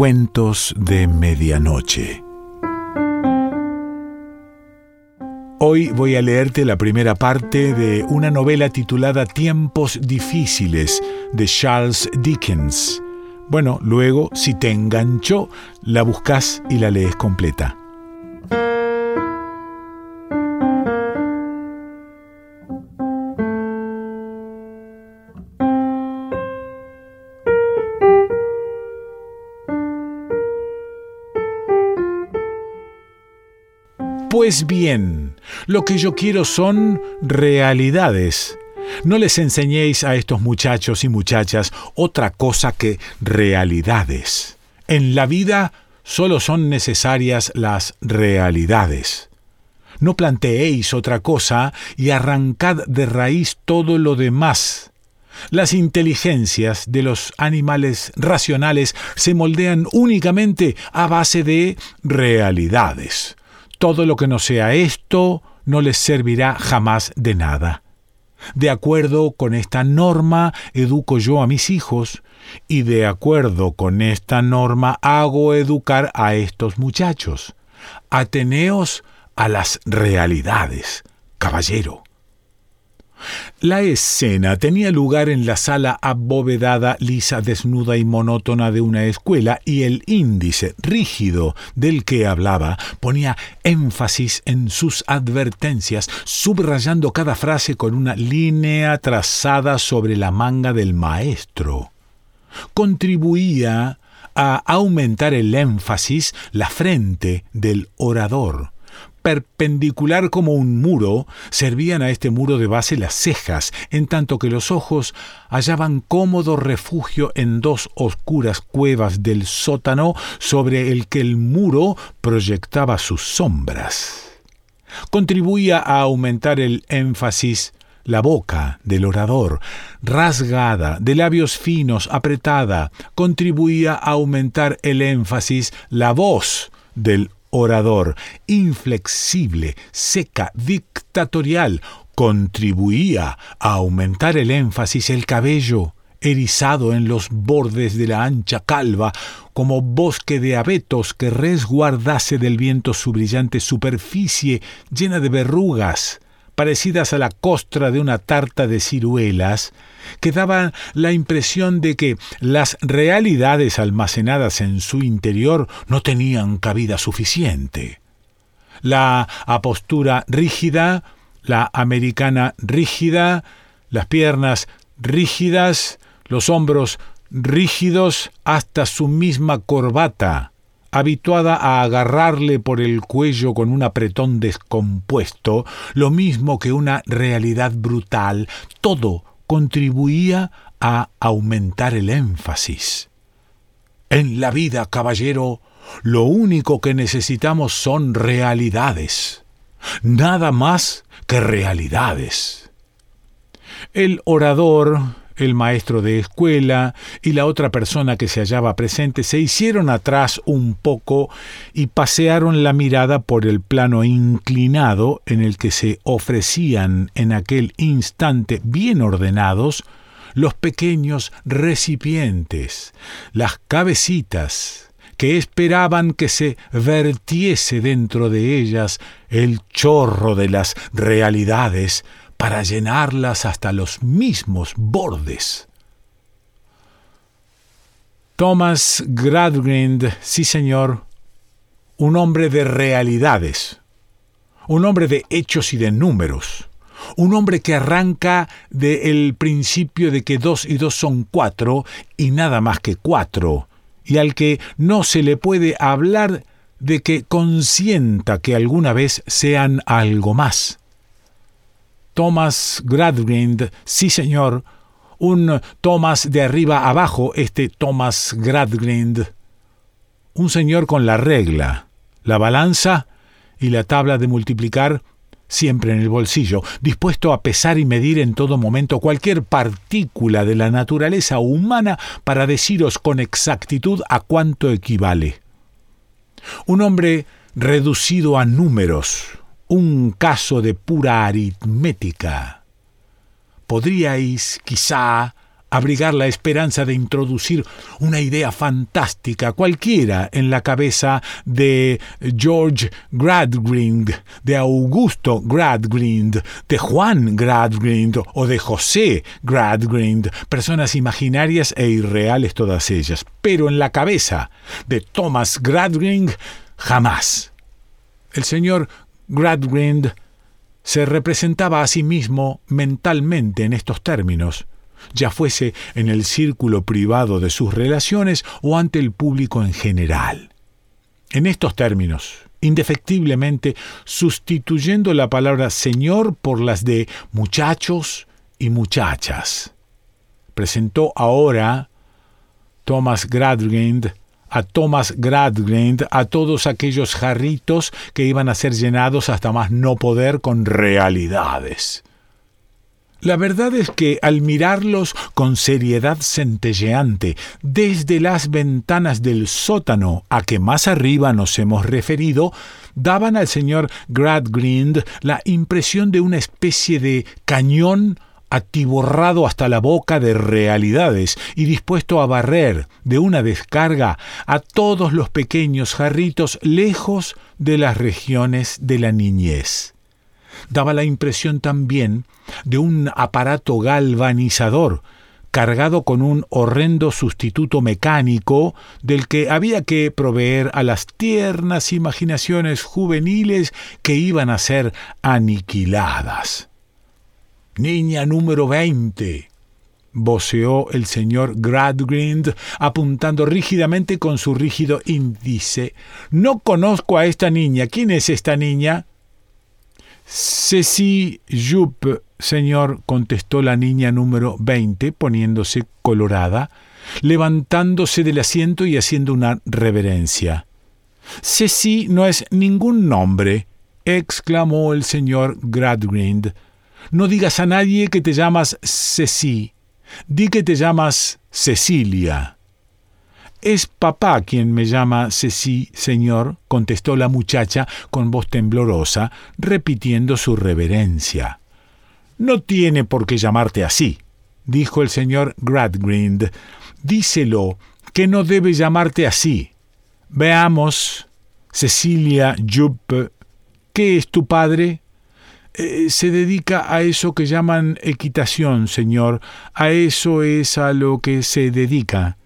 Cuentos de Medianoche. Hoy voy a leerte la primera parte de una novela titulada Tiempos difíciles de Charles Dickens. Bueno, luego, si te enganchó, la buscas y la lees completa. Pues bien, lo que yo quiero son realidades. No les enseñéis a estos muchachos y muchachas otra cosa que realidades. En la vida solo son necesarias las realidades. No planteéis otra cosa y arrancad de raíz todo lo demás. Las inteligencias de los animales racionales se moldean únicamente a base de realidades. Todo lo que no sea esto no les servirá jamás de nada. De acuerdo con esta norma educo yo a mis hijos y de acuerdo con esta norma hago educar a estos muchachos. Ateneos a las realidades, caballero. La escena tenía lugar en la sala abovedada, lisa, desnuda y monótona de una escuela, y el índice rígido del que hablaba ponía énfasis en sus advertencias, subrayando cada frase con una línea trazada sobre la manga del maestro. Contribuía a aumentar el énfasis la frente del orador perpendicular como un muro, servían a este muro de base las cejas, en tanto que los ojos hallaban cómodo refugio en dos oscuras cuevas del sótano sobre el que el muro proyectaba sus sombras. Contribuía a aumentar el énfasis la boca del orador, rasgada, de labios finos, apretada, contribuía a aumentar el énfasis la voz del orador, inflexible, seca, dictatorial, contribuía a aumentar el énfasis el cabello, erizado en los bordes de la ancha calva, como bosque de abetos que resguardase del viento su brillante superficie llena de verrugas, parecidas a la costra de una tarta de ciruelas, que daban la impresión de que las realidades almacenadas en su interior no tenían cabida suficiente. La apostura rígida, la americana rígida, las piernas rígidas, los hombros rígidos hasta su misma corbata, habituada a agarrarle por el cuello con un apretón descompuesto, lo mismo que una realidad brutal, todo contribuía a aumentar el énfasis. En la vida, caballero, lo único que necesitamos son realidades, nada más que realidades. El orador el maestro de escuela y la otra persona que se hallaba presente se hicieron atrás un poco y pasearon la mirada por el plano inclinado en el que se ofrecían en aquel instante bien ordenados los pequeños recipientes, las cabecitas, que esperaban que se vertiese dentro de ellas el chorro de las realidades para llenarlas hasta los mismos bordes. Thomas Gradgrind, sí señor, un hombre de realidades, un hombre de hechos y de números, un hombre que arranca del principio de que dos y dos son cuatro y nada más que cuatro, y al que no se le puede hablar de que consienta que alguna vez sean algo más. Thomas Gradgrind, sí señor, un Thomas de arriba abajo, este Thomas Gradgrind. Un señor con la regla, la balanza y la tabla de multiplicar siempre en el bolsillo, dispuesto a pesar y medir en todo momento cualquier partícula de la naturaleza humana para deciros con exactitud a cuánto equivale. Un hombre reducido a números, un caso de pura aritmética. Podríais, quizá, abrigar la esperanza de introducir una idea fantástica cualquiera en la cabeza de George Gradgrind, de Augusto Gradgrind, de Juan Gradgrind o de José Gradgrind, personas imaginarias e irreales todas ellas. Pero en la cabeza de Thomas Gradgrind jamás. El señor Gradgrind se representaba a sí mismo mentalmente en estos términos ya fuese en el círculo privado de sus relaciones o ante el público en general. En estos términos, indefectiblemente sustituyendo la palabra señor por las de muchachos y muchachas. Presentó ahora Thomas Gradgrind a Thomas Gradgrind a todos aquellos jarritos que iban a ser llenados hasta más no poder con realidades. La verdad es que al mirarlos con seriedad centelleante desde las ventanas del sótano a que más arriba nos hemos referido, daban al señor Gradgrind la impresión de una especie de cañón atiborrado hasta la boca de realidades y dispuesto a barrer de una descarga a todos los pequeños jarritos lejos de las regiones de la niñez daba la impresión también de un aparato galvanizador cargado con un horrendo sustituto mecánico del que había que proveer a las tiernas imaginaciones juveniles que iban a ser aniquiladas. Niña número veinte, voceó el señor Gradgrind, apuntando rígidamente con su rígido índice. No conozco a esta niña. ¿Quién es esta niña? Ceci Jup, señor, contestó la niña número veinte, poniéndose colorada, levantándose del asiento y haciendo una reverencia. Ceci no es ningún nombre, exclamó el señor Gradgrind. No digas a nadie que te llamas Ceci. Di que te llamas Cecilia. Es papá quien me llama Ceci, señor, contestó la muchacha con voz temblorosa, repitiendo su reverencia. No tiene por qué llamarte así, dijo el señor Gradgrind. Díselo, que no debe llamarte así. Veamos, Cecilia Jupp, ¿qué es tu padre? Eh, se dedica a eso que llaman equitación, señor. A eso es a lo que se dedica.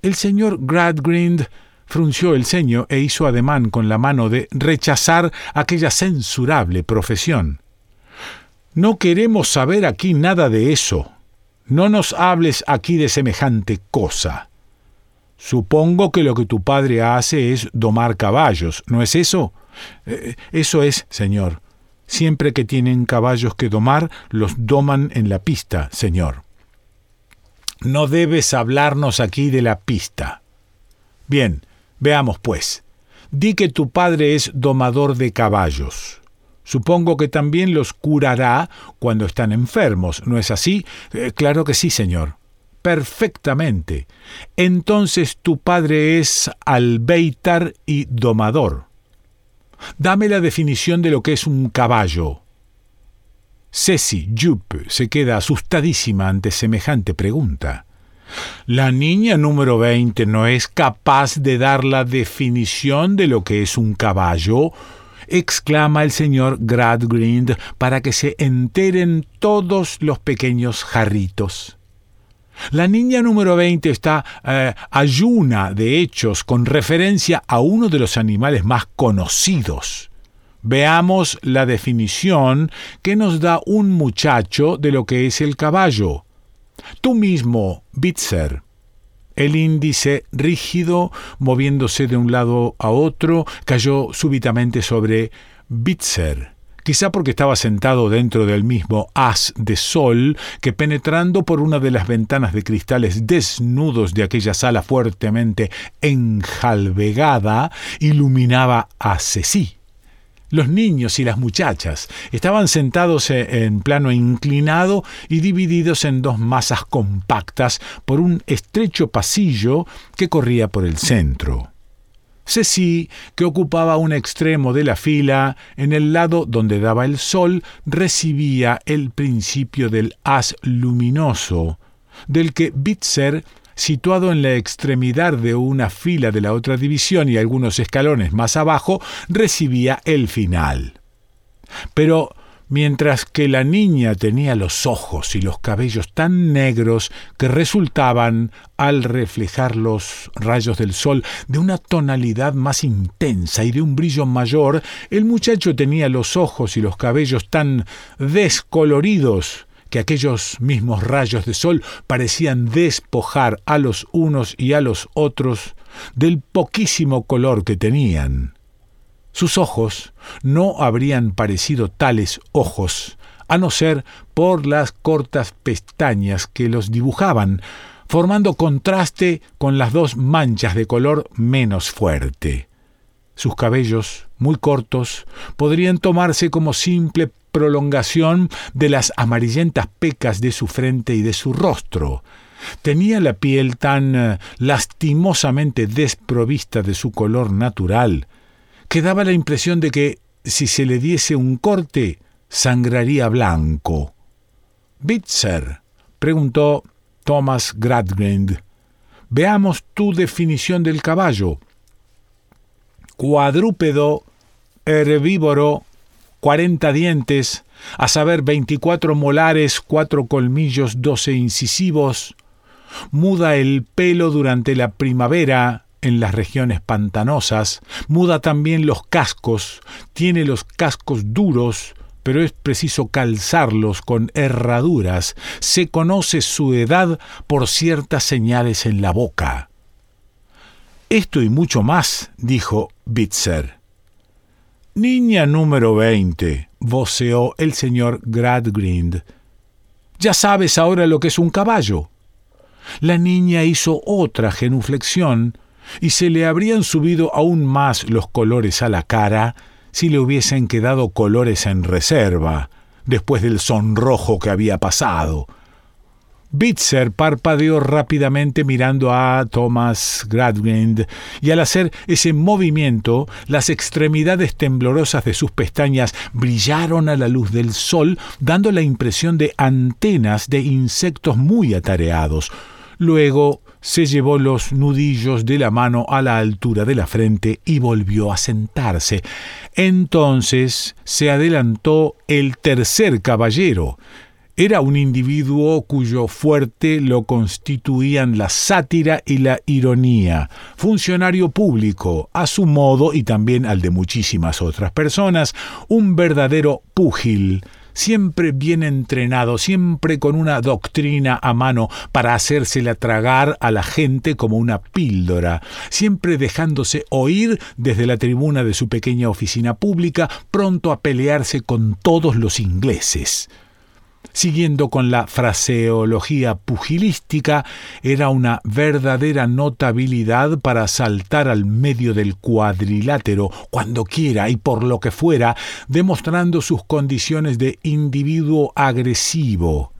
El señor Gradgrind frunció el ceño e hizo ademán con la mano de rechazar aquella censurable profesión. No queremos saber aquí nada de eso. No nos hables aquí de semejante cosa. Supongo que lo que tu padre hace es domar caballos, ¿no es eso? Eh, eso es, señor. Siempre que tienen caballos que domar, los doman en la pista, señor. No debes hablarnos aquí de la pista. Bien, veamos pues. Di que tu padre es domador de caballos. Supongo que también los curará cuando están enfermos, ¿no es así? Eh, claro que sí, señor. Perfectamente. Entonces tu padre es albeitar y domador. Dame la definición de lo que es un caballo. Ceci Jupp se queda asustadísima ante semejante pregunta. La niña número 20 no es capaz de dar la definición de lo que es un caballo, exclama el señor Gradgrind para que se enteren todos los pequeños jarritos. La niña número 20 está eh, ayuna de hechos con referencia a uno de los animales más conocidos Veamos la definición que nos da un muchacho de lo que es el caballo. Tú mismo, Bitzer. El índice rígido, moviéndose de un lado a otro, cayó súbitamente sobre Bitzer, quizá porque estaba sentado dentro del mismo haz de sol que penetrando por una de las ventanas de cristales desnudos de aquella sala fuertemente enjalbegada, iluminaba a Ceci. Los niños y las muchachas estaban sentados e, en plano inclinado y divididos en dos masas compactas por un estrecho pasillo que corría por el centro. Ceci, que ocupaba un extremo de la fila, en el lado donde daba el sol, recibía el principio del haz luminoso, del que Bitzer, situado en la extremidad de una fila de la otra división y algunos escalones más abajo, recibía el final. Pero mientras que la niña tenía los ojos y los cabellos tan negros que resultaban, al reflejar los rayos del sol, de una tonalidad más intensa y de un brillo mayor, el muchacho tenía los ojos y los cabellos tan descoloridos que aquellos mismos rayos de sol parecían despojar a los unos y a los otros del poquísimo color que tenían. Sus ojos no habrían parecido tales ojos, a no ser por las cortas pestañas que los dibujaban, formando contraste con las dos manchas de color menos fuerte. Sus cabellos, muy cortos, podrían tomarse como simple prolongación de las amarillentas pecas de su frente y de su rostro. Tenía la piel tan eh, lastimosamente desprovista de su color natural, que daba la impresión de que, si se le diese un corte, sangraría blanco. Bitzer, preguntó Thomas Gradgrind, veamos tu definición del caballo. Cuadrúpedo, herbívoro, cuarenta dientes, a saber veinticuatro molares, cuatro colmillos, doce incisivos, muda el pelo durante la primavera, en las regiones pantanosas, muda también los cascos, tiene los cascos duros, pero es preciso calzarlos con herraduras, se conoce su edad por ciertas señales en la boca. Esto y mucho más, dijo Bitzer. Niña número veinte, voceó el señor Gradgrind. Ya sabes ahora lo que es un caballo. La niña hizo otra genuflexión, y se le habrían subido aún más los colores a la cara si le hubiesen quedado colores en reserva, después del sonrojo que había pasado. Bitzer parpadeó rápidamente mirando a Thomas Gradgrind, y al hacer ese movimiento, las extremidades temblorosas de sus pestañas brillaron a la luz del sol, dando la impresión de antenas de insectos muy atareados. Luego se llevó los nudillos de la mano a la altura de la frente y volvió a sentarse. Entonces se adelantó el tercer caballero. Era un individuo cuyo fuerte lo constituían la sátira y la ironía, funcionario público, a su modo y también al de muchísimas otras personas, un verdadero púgil, siempre bien entrenado, siempre con una doctrina a mano para hacérsela tragar a la gente como una píldora, siempre dejándose oír desde la tribuna de su pequeña oficina pública, pronto a pelearse con todos los ingleses siguiendo con la fraseología pugilística, era una verdadera notabilidad para saltar al medio del cuadrilátero cuando quiera y por lo que fuera, demostrando sus condiciones de individuo agresivo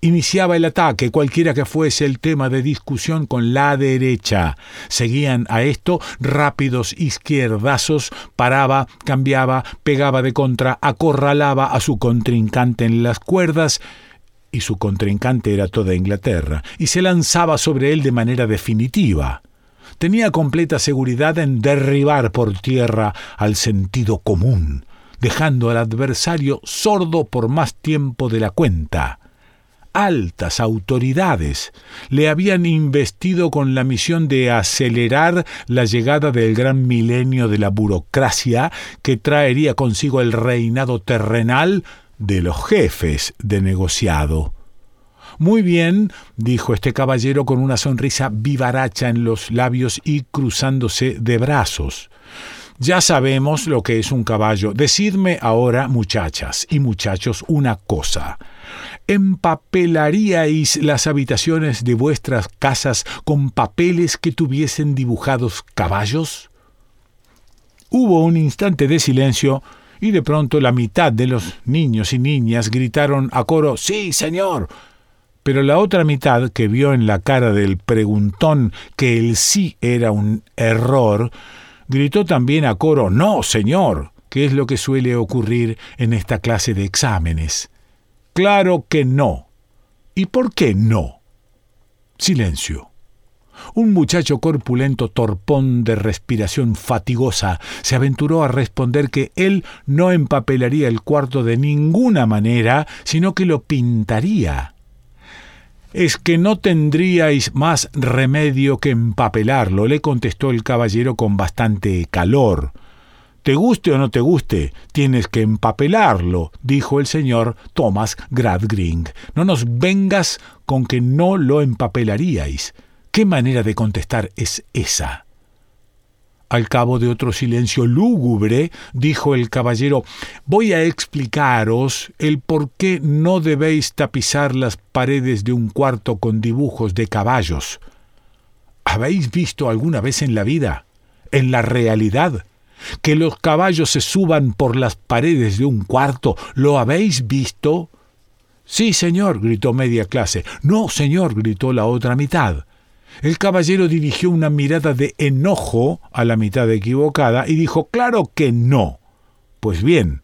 iniciaba el ataque, cualquiera que fuese el tema de discusión con la derecha. Seguían a esto rápidos izquierdazos, paraba, cambiaba, pegaba de contra, acorralaba a su contrincante en las cuerdas, y su contrincante era toda Inglaterra, y se lanzaba sobre él de manera definitiva. Tenía completa seguridad en derribar por tierra al sentido común, dejando al adversario sordo por más tiempo de la cuenta altas autoridades le habían investido con la misión de acelerar la llegada del gran milenio de la burocracia que traería consigo el reinado terrenal de los jefes de negociado. Muy bien, dijo este caballero con una sonrisa vivaracha en los labios y cruzándose de brazos. Ya sabemos lo que es un caballo. Decidme ahora, muchachas y muchachos, una cosa. ¿Empapelaríais las habitaciones de vuestras casas con papeles que tuviesen dibujados caballos? Hubo un instante de silencio y de pronto la mitad de los niños y niñas gritaron a coro Sí, señor. Pero la otra mitad, que vio en la cara del preguntón que el sí era un error, Gritó también a coro No, señor, que es lo que suele ocurrir en esta clase de exámenes. Claro que no. ¿Y por qué no? Silencio. Un muchacho corpulento, torpón de respiración fatigosa, se aventuró a responder que él no empapelaría el cuarto de ninguna manera, sino que lo pintaría. Es que no tendríais más remedio que empapelarlo, le contestó el caballero con bastante calor. Te guste o no te guste, tienes que empapelarlo, dijo el señor Thomas Gradgring. No nos vengas con que no lo empapelaríais. ¿Qué manera de contestar es esa? Al cabo de otro silencio lúgubre, dijo el caballero, voy a explicaros el por qué no debéis tapizar las paredes de un cuarto con dibujos de caballos. ¿Habéis visto alguna vez en la vida, en la realidad, que los caballos se suban por las paredes de un cuarto? ¿Lo habéis visto? Sí, señor, gritó media clase. No, señor, gritó la otra mitad. El caballero dirigió una mirada de enojo a la mitad equivocada y dijo Claro que no. Pues bien,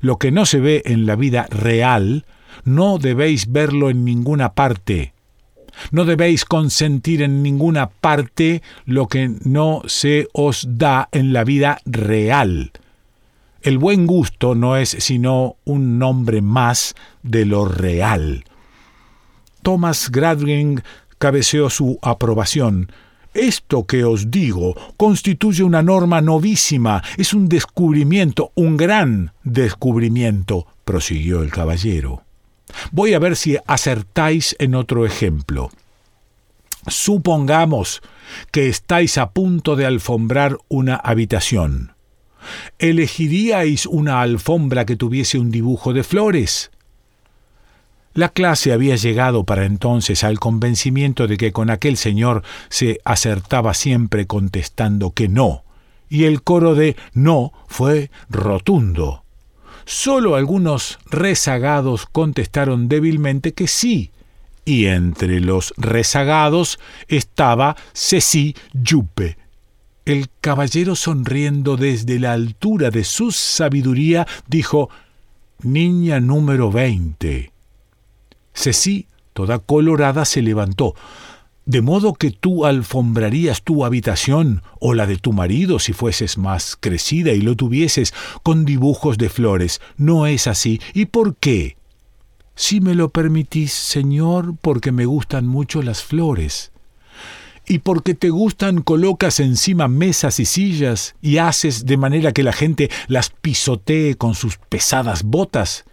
lo que no se ve en la vida real, no debéis verlo en ninguna parte. No debéis consentir en ninguna parte lo que no se os da en la vida real. El buen gusto no es sino un nombre más de lo real. Thomas Gradgring cabeceó su aprobación. Esto que os digo constituye una norma novísima, es un descubrimiento, un gran descubrimiento, prosiguió el caballero. Voy a ver si acertáis en otro ejemplo. Supongamos que estáis a punto de alfombrar una habitación. ¿Elegiríais una alfombra que tuviese un dibujo de flores? La clase había llegado para entonces al convencimiento de que con aquel señor se acertaba siempre contestando que no, y el coro de no fue rotundo. Solo algunos rezagados contestaron débilmente que sí, y entre los rezagados estaba Ceci Yuppe. El caballero sonriendo desde la altura de su sabiduría dijo Niña número veinte. Ceci, toda colorada, se levantó. ¿De modo que tú alfombrarías tu habitación o la de tu marido si fueses más crecida y lo tuvieses con dibujos de flores? No es así. ¿Y por qué? Si me lo permitís, señor, porque me gustan mucho las flores. Y porque te gustan, colocas encima mesas y sillas y haces de manera que la gente las pisotee con sus pesadas botas.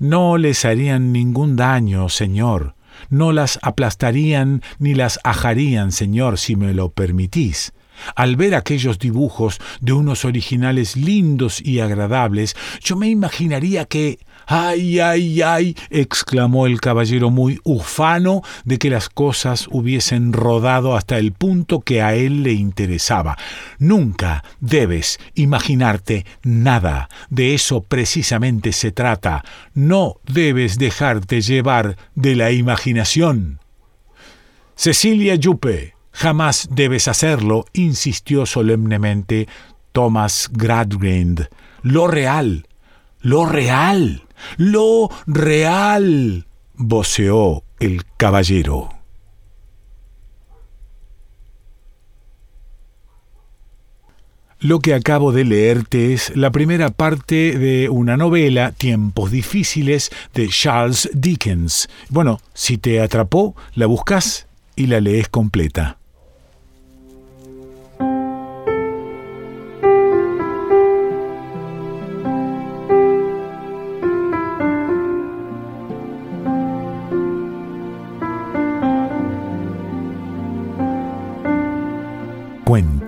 No les harían ningún daño, Señor, no las aplastarían ni las ajarían, Señor, si me lo permitís. Al ver aquellos dibujos de unos originales lindos y agradables, yo me imaginaría que ¡Ay, ay, ay! exclamó el caballero muy ufano de que las cosas hubiesen rodado hasta el punto que a él le interesaba. Nunca debes imaginarte nada. De eso precisamente se trata. No debes dejarte llevar de la imaginación. Cecilia Yuppe, jamás debes hacerlo, insistió solemnemente Thomas Gradgrind. Lo real, lo real lo real, voceó el caballero. Lo que acabo de leerte es la primera parte de una novela, Tiempos difíciles, de Charles Dickens. Bueno, si te atrapó, la buscas y la lees completa.